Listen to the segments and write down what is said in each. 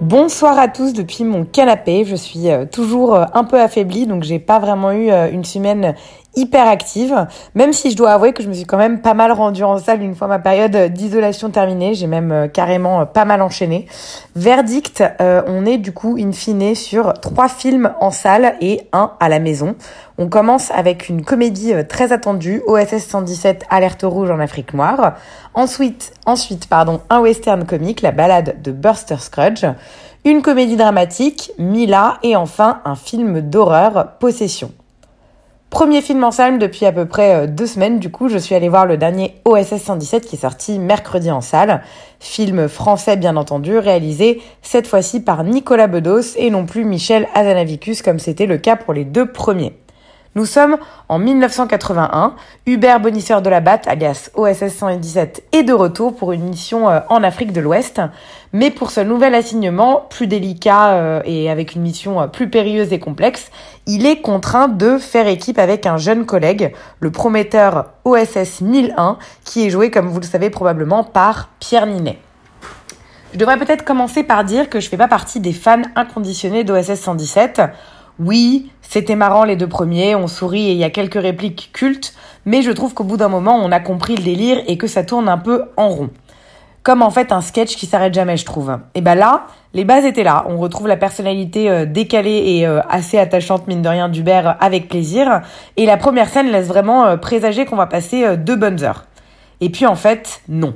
Bonsoir à tous depuis mon canapé. Je suis euh, toujours euh, un peu affaiblie, donc j'ai pas vraiment eu euh, une semaine hyper active, même si je dois avouer que je me suis quand même pas mal rendue en salle une fois ma période d'isolation terminée. J'ai même carrément pas mal enchaîné. Verdict, on est du coup in fine sur trois films en salle et un à la maison. On commence avec une comédie très attendue, OSS 117 Alerte rouge en Afrique noire. Ensuite, ensuite pardon, un western comique, La balade de Buster Scruggs. Une comédie dramatique, Mila, et enfin un film d'horreur, Possession. Premier film en salle depuis à peu près deux semaines, du coup je suis allée voir le dernier OSS 117 qui est sorti mercredi en salle. Film français bien entendu, réalisé cette fois-ci par Nicolas Bedos et non plus Michel Azanavicus comme c'était le cas pour les deux premiers. Nous sommes en 1981. Hubert Bonisseur de la Batte, alias OSS 117, est de retour pour une mission euh, en Afrique de l'Ouest. Mais pour ce nouvel assignement, plus délicat euh, et avec une mission euh, plus périlleuse et complexe, il est contraint de faire équipe avec un jeune collègue, le prometteur OSS 1001, qui est joué, comme vous le savez probablement, par Pierre Ninet. Je devrais peut-être commencer par dire que je fais pas partie des fans inconditionnés d'OSS 117. Oui, c'était marrant les deux premiers, on sourit et il y a quelques répliques cultes, mais je trouve qu'au bout d'un moment, on a compris le délire et que ça tourne un peu en rond. Comme en fait un sketch qui s'arrête jamais, je trouve. Et ben là, les bases étaient là. On retrouve la personnalité euh, décalée et euh, assez attachante, mine de rien, d'Hubert avec plaisir. Et la première scène laisse vraiment euh, présager qu'on va passer deux bonnes heures. Et puis en fait, non.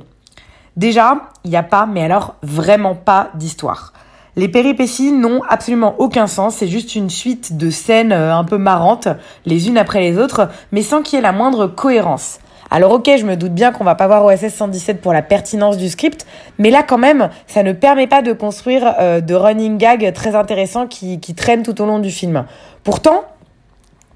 Déjà, il n'y a pas, mais alors vraiment pas d'histoire. Les péripéties n'ont absolument aucun sens, c'est juste une suite de scènes euh, un peu marrantes, les unes après les autres, mais sans qu'il y ait la moindre cohérence. Alors ok, je me doute bien qu'on va pas voir OSS 117 pour la pertinence du script, mais là quand même, ça ne permet pas de construire euh, de running gags très intéressants qui, qui traînent tout au long du film. Pourtant,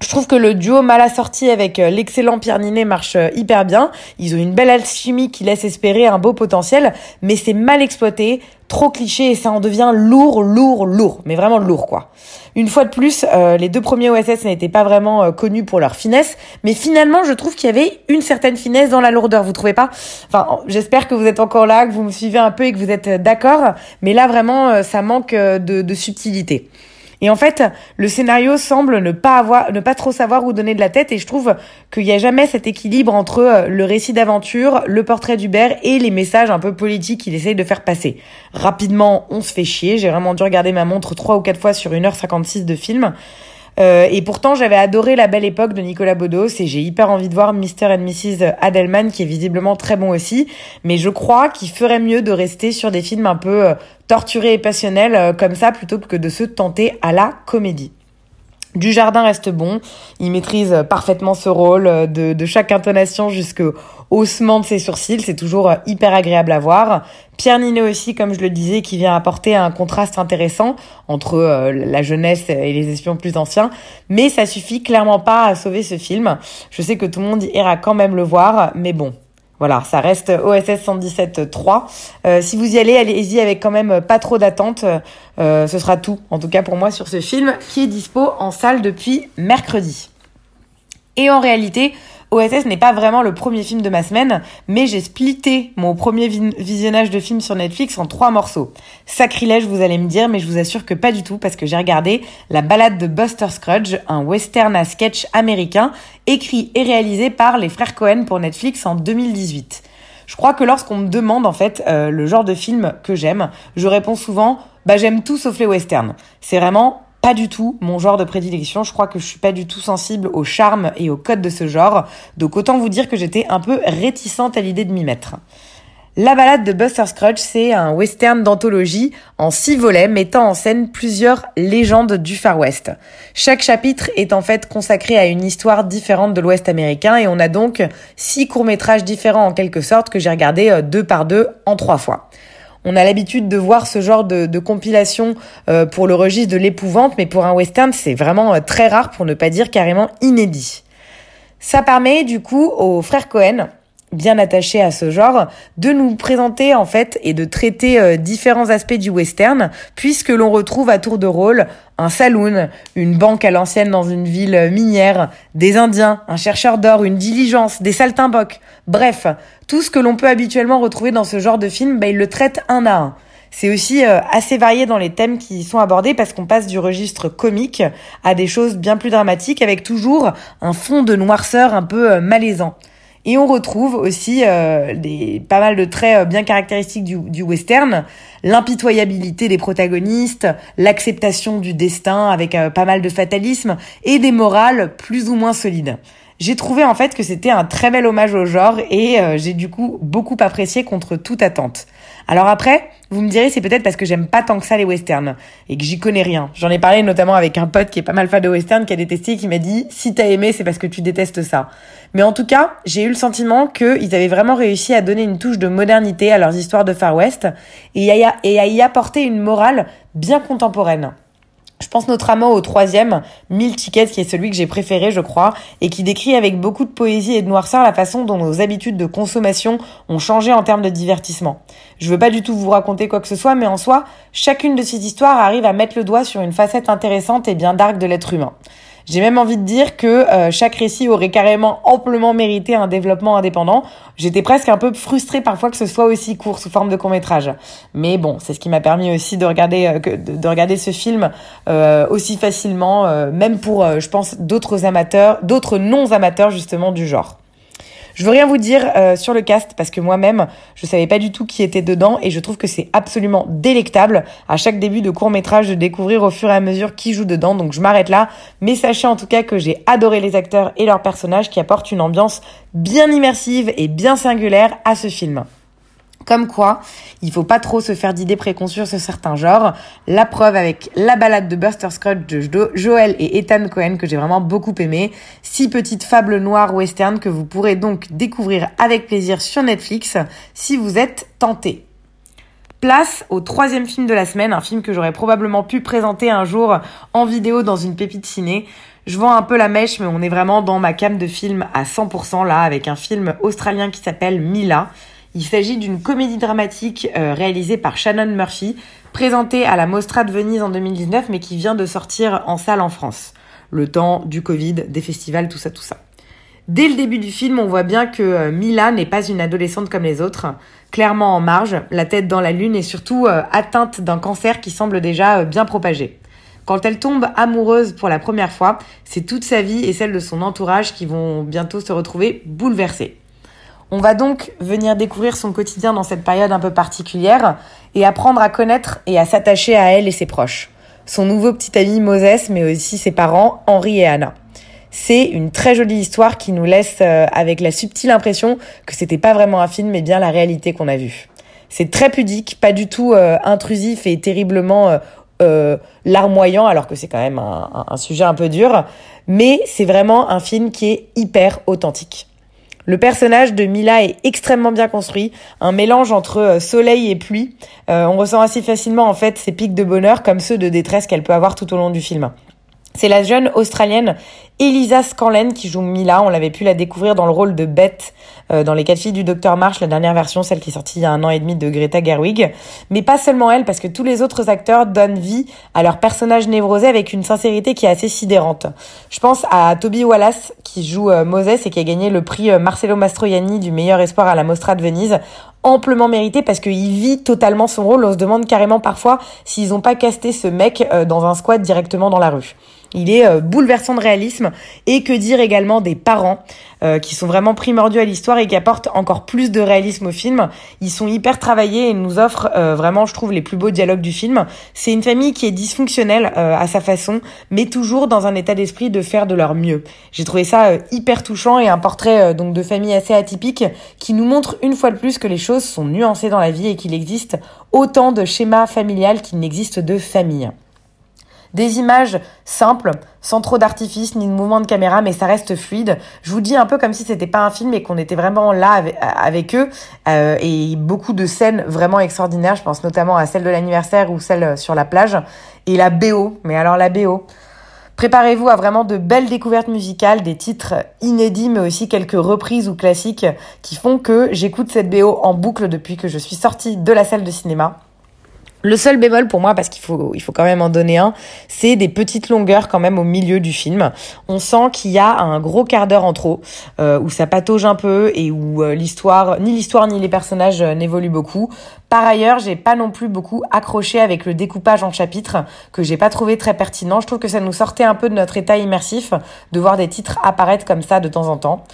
je trouve que le duo mal assorti avec euh, l'excellent Pierre Ninet marche euh, hyper bien. Ils ont une belle alchimie qui laisse espérer un beau potentiel, mais c'est mal exploité, trop cliché et ça en devient lourd, lourd, lourd. Mais vraiment lourd, quoi. Une fois de plus, euh, les deux premiers OSS n'étaient pas vraiment connus pour leur finesse, mais finalement, je trouve qu'il y avait une certaine finesse dans la lourdeur. Vous trouvez pas? Enfin, j'espère que vous êtes encore là, que vous me suivez un peu et que vous êtes d'accord. Mais là, vraiment, ça manque de, de subtilité. Et en fait, le scénario semble ne pas avoir, ne pas trop savoir où donner de la tête et je trouve qu'il n'y a jamais cet équilibre entre euh, le récit d'aventure, le portrait d'Hubert et les messages un peu politiques qu'il essaye de faire passer. Rapidement, on se fait chier. J'ai vraiment dû regarder ma montre trois ou quatre fois sur 1h56 de film. Euh, et pourtant, j'avais adoré La Belle Époque de Nicolas Bedos et j'ai hyper envie de voir Mr. and Mrs. Adelman qui est visiblement très bon aussi. Mais je crois qu'il ferait mieux de rester sur des films un peu euh, torturés et passionnels euh, comme ça plutôt que de se tenter à la comédie. Du Jardin reste bon, il maîtrise parfaitement ce rôle de, de chaque intonation jusqu'au haussement de ses sourcils, c'est toujours hyper agréable à voir. Pierre Ninet aussi, comme je le disais, qui vient apporter un contraste intéressant entre euh, la jeunesse et les espions plus anciens, mais ça suffit clairement pas à sauver ce film. Je sais que tout le monde ira quand même le voir, mais bon, voilà, ça reste OSS 117 3. Euh, si vous y allez, allez-y avec quand même pas trop d'attente. Euh, ce sera tout, en tout cas pour moi, sur ce film qui est dispo en salle depuis mercredi. Et en réalité, OSS n'est pas vraiment le premier film de ma semaine, mais j'ai splitté mon premier visionnage de film sur Netflix en trois morceaux. Sacrilège, vous allez me dire, mais je vous assure que pas du tout, parce que j'ai regardé La balade de Buster Scruggs, un western à sketch américain, écrit et réalisé par les frères Cohen pour Netflix en 2018. Je crois que lorsqu'on me demande en fait euh, le genre de film que j'aime, je réponds souvent bah j'aime tout sauf les westerns. C'est vraiment pas du tout mon genre de prédilection. Je crois que je suis pas du tout sensible au charme et au code de ce genre. Donc autant vous dire que j'étais un peu réticente à l'idée de m'y mettre. La balade de Buster Scruggs, c'est un western d'anthologie en six volets mettant en scène plusieurs légendes du Far West. Chaque chapitre est en fait consacré à une histoire différente de l'Ouest américain et on a donc six courts-métrages différents en quelque sorte que j'ai regardé euh, deux par deux en trois fois. On a l'habitude de voir ce genre de, compilation euh, pour le registre de l'épouvante, mais pour un western, c'est vraiment euh, très rare, pour ne pas dire carrément inédit. Ça permet du coup aux frères Cohen bien attachés à ce genre, de nous présenter en fait et de traiter euh, différents aspects du western, puisque l'on retrouve à tour de rôle un saloon, une banque à l'ancienne dans une ville minière, des Indiens, un chercheur d'or, une diligence, des saltimbanques, bref, tout ce que l'on peut habituellement retrouver dans ce genre de film, bah, il le traite un à un. C'est aussi euh, assez varié dans les thèmes qui y sont abordés parce qu'on passe du registre comique à des choses bien plus dramatiques avec toujours un fond de noirceur un peu euh, malaisant. Et on retrouve aussi euh, des, pas mal de traits euh, bien caractéristiques du, du western, l'impitoyabilité des protagonistes, l'acceptation du destin avec euh, pas mal de fatalisme et des morales plus ou moins solides. J'ai trouvé en fait que c'était un très bel hommage au genre et j'ai du coup beaucoup apprécié contre toute attente. Alors après, vous me direz, c'est peut-être parce que j'aime pas tant que ça les westerns et que j'y connais rien. J'en ai parlé notamment avec un pote qui est pas mal fan de western, qui a détesté, et qui m'a dit si t'as aimé, c'est parce que tu détestes ça. Mais en tout cas, j'ai eu le sentiment qu'ils avaient vraiment réussi à donner une touche de modernité à leurs histoires de Far West et à y apporter une morale bien contemporaine. Je pense notamment au troisième, Mille Tickets, qui est celui que j'ai préféré, je crois, et qui décrit avec beaucoup de poésie et de noirceur la façon dont nos habitudes de consommation ont changé en termes de divertissement. Je veux pas du tout vous raconter quoi que ce soit, mais en soi, chacune de ces histoires arrive à mettre le doigt sur une facette intéressante et bien dark de l'être humain. J'ai même envie de dire que euh, chaque récit aurait carrément amplement mérité un développement indépendant. J'étais presque un peu frustrée parfois que ce soit aussi court sous forme de court métrage. Mais bon, c'est ce qui m'a permis aussi de regarder euh, de, regarder ce film euh, aussi facilement, même pour, je pense, d'autres amateurs, d'autres non amateurs justement du genre. Je veux rien vous dire euh, sur le cast parce que moi-même, je savais pas du tout qui était dedans et je trouve que c'est absolument délectable à chaque début de court métrage de découvrir au fur et à mesure qui joue dedans. Donc je m'arrête là, mais sachez en tout cas que j'ai adoré les acteurs et leurs personnages qui apportent une ambiance bien immersive et bien singulière à ce film. Comme quoi, il faut pas trop se faire d'idées préconçues sur certains genres. La preuve avec la balade de Buster Scruggs de Joel et Ethan Cohen que j'ai vraiment beaucoup aimé. Six petites fables noires western que vous pourrez donc découvrir avec plaisir sur Netflix si vous êtes tenté. Place au troisième film de la semaine, un film que j'aurais probablement pu présenter un jour en vidéo dans une pépite ciné. Je vends un peu la mèche, mais on est vraiment dans ma cam de film à 100% là, avec un film australien qui s'appelle Mila. Il s'agit d'une comédie dramatique euh, réalisée par Shannon Murphy, présentée à la Mostra de Venise en 2019, mais qui vient de sortir en salle en France. Le temps du Covid, des festivals, tout ça, tout ça. Dès le début du film, on voit bien que euh, Mila n'est pas une adolescente comme les autres, clairement en marge, la tête dans la lune et surtout euh, atteinte d'un cancer qui semble déjà bien propagé. Quand elle tombe amoureuse pour la première fois, c'est toute sa vie et celle de son entourage qui vont bientôt se retrouver bouleversées. On va donc venir découvrir son quotidien dans cette période un peu particulière et apprendre à connaître et à s'attacher à elle et ses proches. Son nouveau petit ami Moses, mais aussi ses parents, Henri et Anna. C'est une très jolie histoire qui nous laisse euh, avec la subtile impression que c'était pas vraiment un film, mais bien la réalité qu'on a vue. C'est très pudique, pas du tout euh, intrusif et terriblement euh, larmoyant, alors que c'est quand même un sujet un peu dur. Mais c'est vraiment un film qui est hyper authentique. Le personnage de Mila est extrêmement bien construit, un mélange entre euh, soleil et pluie. Euh, on ressent assez facilement en fait ces pics de bonheur comme ceux de détresse qu'elle peut avoir tout au long du film. C'est la jeune Australienne Elisa Scanlen qui joue Mila. On l'avait pu la découvrir dans le rôle de Beth euh, dans Les quatre filles du Docteur March, la dernière version, celle qui est sortie il y a un an et demi de Greta Gerwig. Mais pas seulement elle, parce que tous les autres acteurs donnent vie à leur personnage névrosé avec une sincérité qui est assez sidérante. Je pense à Toby Wallace qui joue euh, Moses et qui a gagné le prix euh, Marcello Mastroianni du meilleur espoir à la Mostra de Venise amplement mérité parce qu'il vit totalement son rôle. On se demande carrément parfois s'ils n'ont pas casté ce mec dans un squat directement dans la rue. Il est euh, bouleversant de réalisme et que dire également des parents euh, qui sont vraiment primordiaux à l'histoire et qui apportent encore plus de réalisme au film. Ils sont hyper travaillés et nous offrent euh, vraiment, je trouve, les plus beaux dialogues du film. C'est une famille qui est dysfonctionnelle à sa façon, mais toujours dans un état d'esprit de faire de leur mieux. J'ai trouvé ça hyper touchant et un portrait donc de famille assez atypique qui nous montre une fois de plus que les choses sont nuancées dans la vie et qu'il existe autant de schémas familiales qu'il n'existe de familles. Des images simples, sans trop d'artifice ni de mouvement de caméra, mais ça reste fluide. Je vous dis un peu comme si c'était pas un film et qu'on était vraiment là avec, eux. Euh, et beaucoup de scènes vraiment extraordinaires. Je pense notamment à celle de l'anniversaire ou celle sur la plage. Et la BO. Mais alors la BO. Préparez-vous à vraiment de belles découvertes musicales, des titres inédits, mais aussi quelques reprises ou classiques qui font que j'écoute cette BO en boucle depuis que je suis sortie de la salle de cinéma. Le seul bémol pour moi, parce qu'il faut, il faut quand même en donner un, c'est des petites longueurs quand même au milieu du film. On sent qu'il y a un gros quart d'heure en trop, euh, où ça patauge un peu et où euh, l'histoire, ni l'histoire ni les personnages euh, n'évoluent beaucoup. Par ailleurs, j'ai pas non plus beaucoup accroché avec le découpage en chapitres, que j'ai pas trouvé très pertinent. Je trouve que ça nous sortait un peu de notre état immersif de voir des titres apparaître comme ça de temps en temps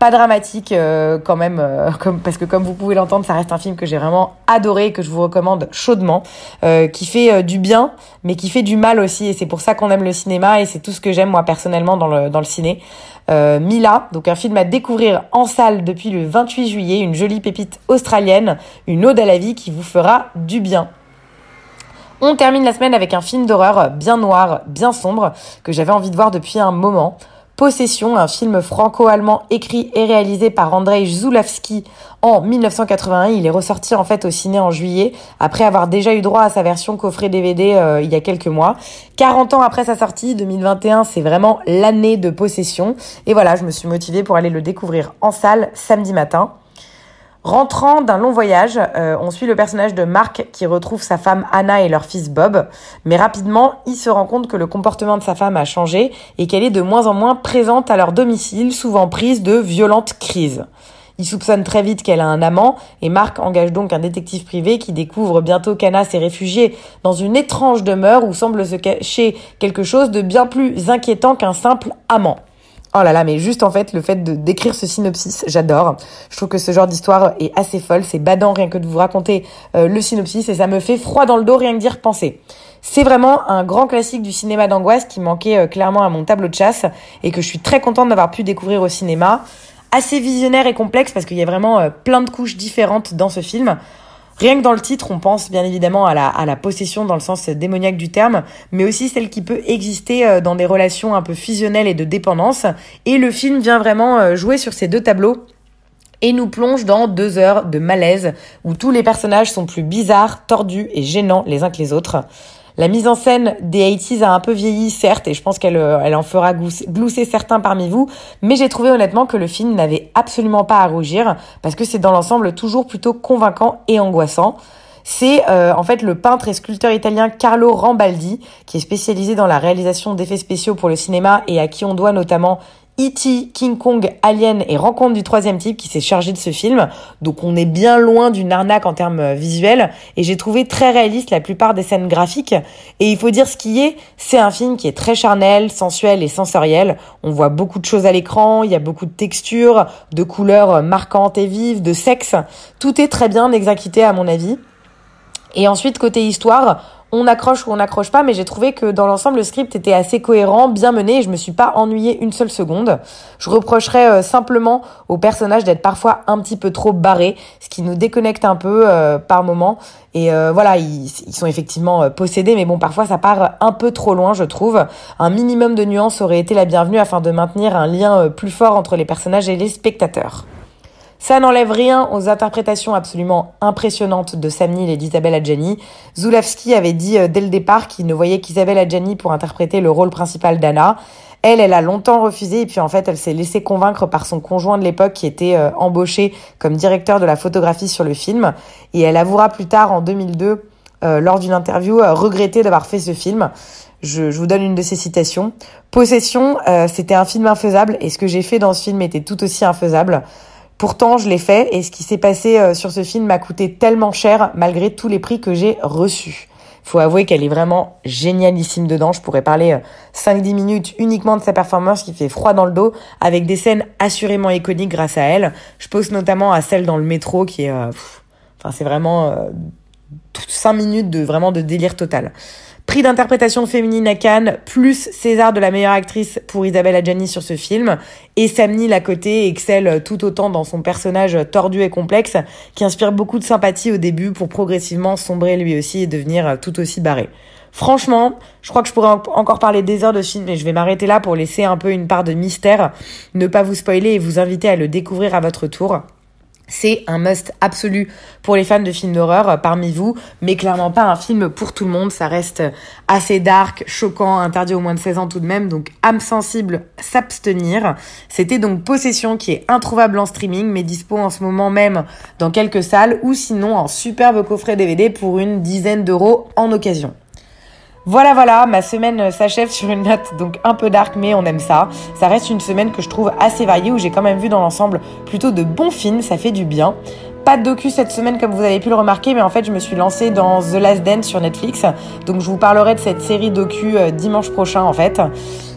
pas dramatique euh, quand même, euh, comme, parce que comme vous pouvez l'entendre, ça reste un film que j'ai vraiment adoré et que je vous recommande chaudement, euh, qui fait du bien, mais qui fait du mal aussi, et c'est pour ça qu'on aime le cinéma, et c'est tout ce que j'aime moi personnellement dans le, dans le ciné. Mila, donc un film à découvrir en salle depuis le 28 juillet, une jolie pépite australienne, une ode à la vie qui vous fera du bien. On termine la semaine avec un film d'horreur bien noir, bien sombre, que j'avais envie de voir depuis un moment. Possession, un film franco-allemand écrit et réalisé par Andrzej Zulawski en 1981. Il est ressorti en fait au ciné en juillet, après avoir déjà eu droit à sa version coffret DVD euh, il y a quelques mois. 40 ans après sa sortie, 2021, c'est vraiment l'année de Possession. Et voilà, je me suis motivée pour aller le découvrir en salle samedi matin. Rentrant d'un long voyage, euh, on suit le personnage de Mark qui retrouve sa femme Anna et leur fils Bob, mais rapidement, il se rend compte que le comportement de sa femme a changé et qu'elle est de moins en moins présente à leur domicile, souvent prise de violentes crises. Il soupçonne très vite qu'elle a un amant et Mark engage donc un détective privé qui découvre bientôt qu'Anna s'est réfugiée dans une étrange demeure où semble se cacher quelque chose de bien plus inquiétant qu'un simple amant. Oh là là, mais juste en fait, le fait de d'écrire ce synopsis, j'adore. Je trouve que ce genre d'histoire est assez folle, c'est badant rien que de vous raconter euh, le synopsis et ça me fait froid dans le dos rien que dire penser. C'est vraiment un grand classique du cinéma d'angoisse qui manquait euh, clairement à mon tableau de chasse et que je suis très contente d'avoir pu découvrir au cinéma. Assez visionnaire et complexe parce qu'il y a vraiment euh, plein de couches différentes dans ce film. Rien que dans le titre, on pense bien évidemment à la, possession dans le sens démoniaque du terme, mais aussi celle qui peut exister euh, dans des relations un peu fusionnelles et de dépendance. Et le film vient vraiment euh, jouer sur ces deux tableaux et nous plonge dans deux heures de malaise où tous les personnages sont plus bizarres, tordus et gênants les uns que les autres. La mise en scène des 80 a un peu vieilli, certes, et je pense qu'elle euh, elle en fera glousser certains parmi vous, mais j'ai trouvé honnêtement que le film n'avait absolument pas à rougir, parce que c'est dans l'ensemble toujours plutôt convaincant et angoissant. C'est euh, en fait le peintre et sculpteur italien Carlo Rambaldi, qui est spécialisé dans la réalisation d'effets spéciaux pour le cinéma et à qui on doit notamment E.T., King Kong, Alien et Rencontre du troisième type qui s'est chargé de ce film. Donc on est bien loin d'une arnaque en termes euh, visuels et j'ai trouvé très réaliste la plupart des scènes graphiques. Et il faut dire ce qui est, c'est un film qui est très charnel, sensuel et sensoriel. On voit beaucoup de choses à l'écran, il y a beaucoup de textures, de couleurs marquantes et vives, de sexe. Tout est très bien exécuté à mon avis. Et ensuite, côté histoire, on accroche ou on n'accroche pas, mais j'ai trouvé que dans l'ensemble, le script était assez cohérent, bien mené, et je me suis pas ennuyée une seule seconde. Je reprocherais euh, simplement aux personnages d'être parfois un petit peu trop barrés, ce qui nous déconnecte un peu euh, par moment. Et euh, voilà, ils, ils, sont effectivement possédés, mais bon, parfois ça part un peu trop loin, je trouve. Un minimum de nuances aurait été la bienvenue afin de maintenir un lien plus fort entre les personnages et les spectateurs. Ça n'enlève rien aux interprétations absolument impressionnantes de Sam Neill et d'Isabelle Adjani. Zulawski avait dit euh, dès le départ qu'il ne voyait qu'Isabelle Adjani pour interpréter le rôle principal d'Anna. Elle, elle a longtemps refusé et puis en fait, elle s'est laissée convaincre par son conjoint de l'époque qui était euh, embauché comme directeur de la photographie sur le film. Et elle avouera plus tard, en 2002, euh, lors d'une interview, regretter d'avoir fait ce film. Je, je, vous donne une de ses citations. Possession, c'était un film infaisable et ce que j'ai fait dans ce film était tout aussi infaisable. Pourtant, je l'ai fait et ce qui s'est passé euh, sur ce film m'a coûté tellement cher malgré tous les prix que j'ai reçus. Faut avouer qu'elle est vraiment génialissime dedans. Je pourrais parler 5-10 euh, minutes uniquement de sa performance qui fait froid dans le dos avec des scènes assurément iconiques grâce à elle. Je pose notamment à celle dans le métro qui est, euh, enfin, c'est vraiment 5 minutes de vraiment de délire total. Prix d'interprétation féminine à Cannes, plus César de la meilleure actrice pour Isabelle Adjani sur ce film. Et Sam Neill à côté excelle tout autant dans son personnage tordu et complexe, qui inspire beaucoup de sympathie au début pour progressivement sombrer lui aussi et devenir tout aussi barré. Franchement, je crois que je pourrais encore parler des heures de film, mais je vais m'arrêter là pour laisser un peu une part de mystère, ne pas vous spoiler et vous inviter à le découvrir à votre tour. C'est un must absolu pour les fans de films d'horreur parmi vous, mais clairement pas un film pour tout le monde. Ça reste assez dark, choquant, interdit au moins de 16 ans tout de même, donc âme sensible, s'abstenir. C'était donc Possession qui est introuvable en streaming, mais dispo en ce moment même dans quelques salles, ou sinon en superbe coffret DVD pour une dizaine d'euros en occasion. Voilà, voilà, ma semaine s'achève sur une note donc un peu dark, mais on aime ça. Ça reste une semaine que je trouve assez variée où j'ai quand même vu dans l'ensemble plutôt de bons films, ça fait du bien. Pas de docu cette semaine comme vous avez pu le remarquer, mais en fait je me suis lancée dans The Last Dance sur Netflix, donc je vous parlerai de cette série docu euh, dimanche prochain en fait.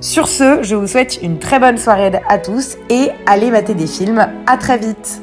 Sur ce, je vous souhaite une très bonne soirée à tous et allez mater des films. À très vite.